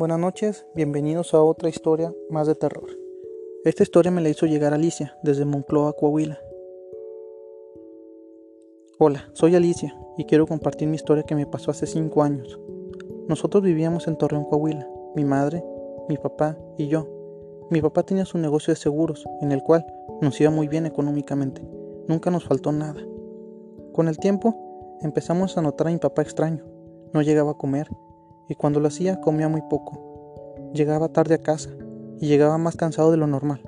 Buenas noches, bienvenidos a otra historia más de terror. Esta historia me la hizo llegar Alicia desde Moncloa, Coahuila. Hola, soy Alicia y quiero compartir mi historia que me pasó hace 5 años. Nosotros vivíamos en Torreón, Coahuila, mi madre, mi papá y yo. Mi papá tenía su negocio de seguros, en el cual nos iba muy bien económicamente. Nunca nos faltó nada. Con el tiempo, empezamos a notar a mi papá extraño. No llegaba a comer, y cuando lo hacía comía muy poco. Llegaba tarde a casa y llegaba más cansado de lo normal.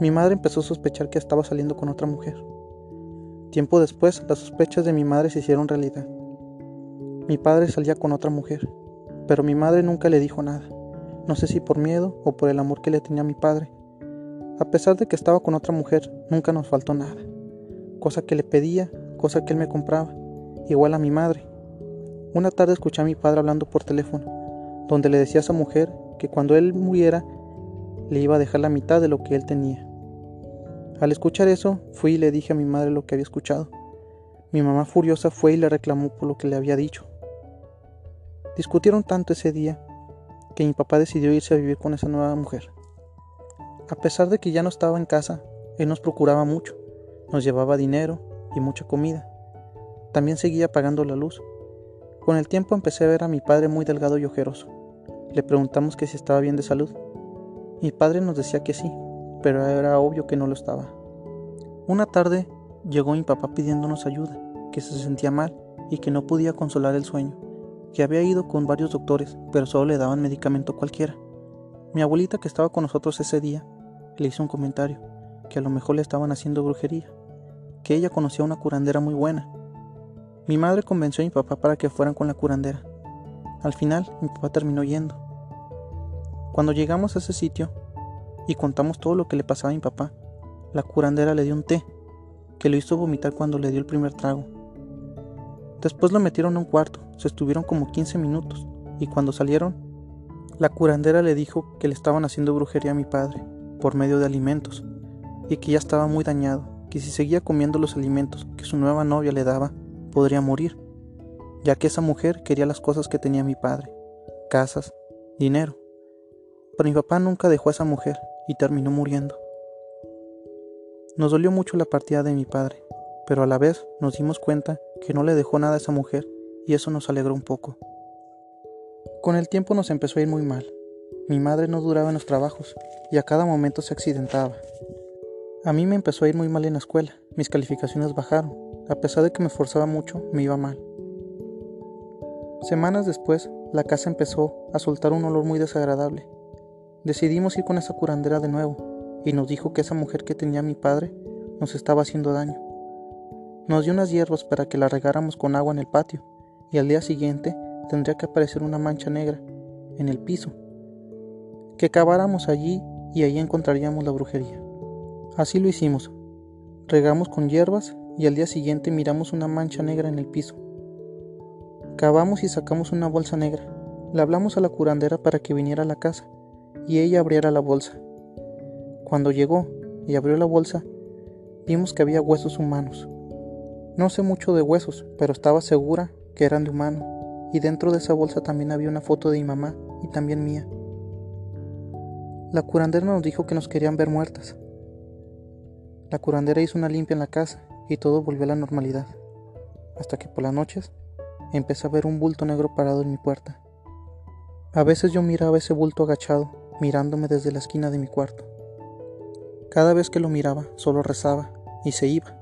Mi madre empezó a sospechar que estaba saliendo con otra mujer. Tiempo después, las sospechas de mi madre se hicieron realidad. Mi padre salía con otra mujer, pero mi madre nunca le dijo nada. No sé si por miedo o por el amor que le tenía a mi padre. A pesar de que estaba con otra mujer, nunca nos faltó nada. Cosa que le pedía, cosa que él me compraba, igual a mi madre. Una tarde escuché a mi padre hablando por teléfono, donde le decía a esa mujer que cuando él muriera le iba a dejar la mitad de lo que él tenía. Al escuchar eso, fui y le dije a mi madre lo que había escuchado. Mi mamá furiosa fue y le reclamó por lo que le había dicho. Discutieron tanto ese día que mi papá decidió irse a vivir con esa nueva mujer. A pesar de que ya no estaba en casa, él nos procuraba mucho, nos llevaba dinero y mucha comida. También seguía pagando la luz con el tiempo empecé a ver a mi padre muy delgado y ojeroso. Le preguntamos que si estaba bien de salud. Mi padre nos decía que sí, pero era obvio que no lo estaba. Una tarde llegó mi papá pidiéndonos ayuda, que se sentía mal y que no podía consolar el sueño, que había ido con varios doctores, pero solo le daban medicamento cualquiera. Mi abuelita que estaba con nosotros ese día le hizo un comentario, que a lo mejor le estaban haciendo brujería, que ella conocía una curandera muy buena mi madre convenció a mi papá para que fueran con la curandera. Al final, mi papá terminó yendo. Cuando llegamos a ese sitio y contamos todo lo que le pasaba a mi papá, la curandera le dio un té, que lo hizo vomitar cuando le dio el primer trago. Después lo metieron en un cuarto, se estuvieron como 15 minutos, y cuando salieron, la curandera le dijo que le estaban haciendo brujería a mi padre, por medio de alimentos, y que ya estaba muy dañado, que si seguía comiendo los alimentos que su nueva novia le daba, podría morir, ya que esa mujer quería las cosas que tenía mi padre, casas, dinero. Pero mi papá nunca dejó a esa mujer y terminó muriendo. Nos dolió mucho la partida de mi padre, pero a la vez nos dimos cuenta que no le dejó nada a esa mujer y eso nos alegró un poco. Con el tiempo nos empezó a ir muy mal. Mi madre no duraba en los trabajos y a cada momento se accidentaba. A mí me empezó a ir muy mal en la escuela, mis calificaciones bajaron a pesar de que me esforzaba mucho, me iba mal. Semanas después, la casa empezó a soltar un olor muy desagradable. Decidimos ir con esa curandera de nuevo y nos dijo que esa mujer que tenía mi padre nos estaba haciendo daño. Nos dio unas hierbas para que la regáramos con agua en el patio y al día siguiente tendría que aparecer una mancha negra en el piso. Que caváramos allí y allí encontraríamos la brujería. Así lo hicimos. Regamos con hierbas y al día siguiente miramos una mancha negra en el piso. Cavamos y sacamos una bolsa negra. Le hablamos a la curandera para que viniera a la casa y ella abriera la bolsa. Cuando llegó y abrió la bolsa, vimos que había huesos humanos. No sé mucho de huesos, pero estaba segura que eran de humano, y dentro de esa bolsa también había una foto de mi mamá y también mía. La curandera nos dijo que nos querían ver muertas. La curandera hizo una limpia en la casa y todo volvió a la normalidad, hasta que por las noches empecé a ver un bulto negro parado en mi puerta. A veces yo miraba ese bulto agachado, mirándome desde la esquina de mi cuarto. Cada vez que lo miraba, solo rezaba y se iba.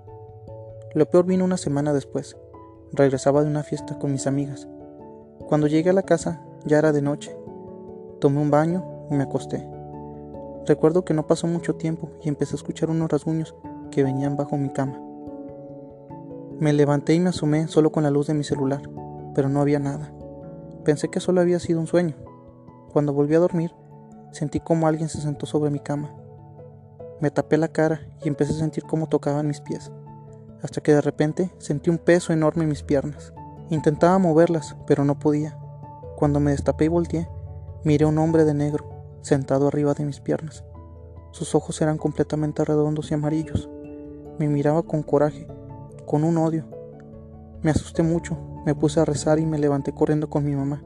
Lo peor vino una semana después. Regresaba de una fiesta con mis amigas. Cuando llegué a la casa, ya era de noche. Tomé un baño y me acosté. Recuerdo que no pasó mucho tiempo y empecé a escuchar unos rasguños que venían bajo mi cama. Me levanté y me asomé solo con la luz de mi celular, pero no había nada. Pensé que solo había sido un sueño. Cuando volví a dormir, sentí como alguien se sentó sobre mi cama. Me tapé la cara y empecé a sentir cómo tocaban mis pies, hasta que de repente sentí un peso enorme en mis piernas. Intentaba moverlas, pero no podía. Cuando me destapé y volteé, miré a un hombre de negro sentado arriba de mis piernas. Sus ojos eran completamente redondos y amarillos. Me miraba con coraje con un odio. Me asusté mucho, me puse a rezar y me levanté corriendo con mi mamá.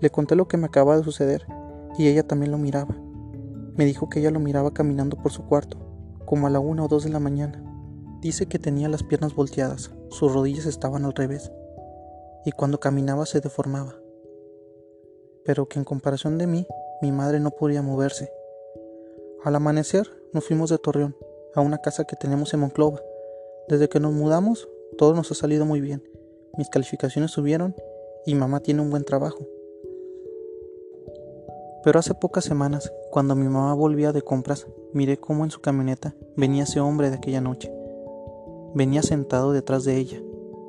Le conté lo que me acaba de suceder y ella también lo miraba. Me dijo que ella lo miraba caminando por su cuarto, como a la una o dos de la mañana. Dice que tenía las piernas volteadas, sus rodillas estaban al revés, y cuando caminaba se deformaba. Pero que en comparación de mí, mi madre no podía moverse. Al amanecer nos fuimos de Torreón a una casa que tenemos en Monclova. Desde que nos mudamos, todo nos ha salido muy bien. Mis calificaciones subieron y mamá tiene un buen trabajo. Pero hace pocas semanas, cuando mi mamá volvía de compras, miré cómo en su camioneta venía ese hombre de aquella noche. Venía sentado detrás de ella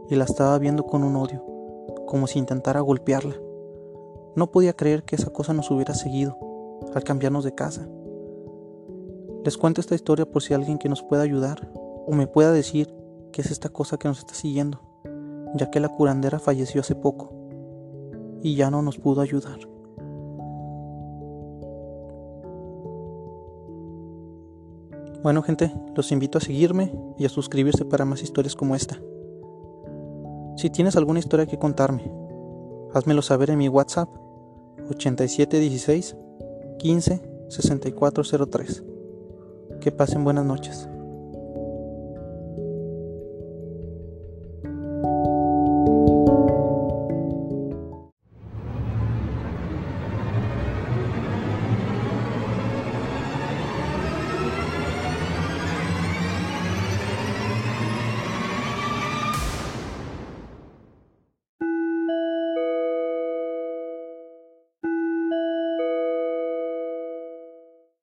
y la estaba viendo con un odio, como si intentara golpearla. No podía creer que esa cosa nos hubiera seguido al cambiarnos de casa. Les cuento esta historia por si alguien que nos pueda ayudar o me pueda decir qué es esta cosa que nos está siguiendo, ya que la curandera falleció hace poco y ya no nos pudo ayudar. Bueno gente, los invito a seguirme y a suscribirse para más historias como esta. Si tienes alguna historia que contarme, házmelo saber en mi WhatsApp 8716 15 6403. Que pasen buenas noches.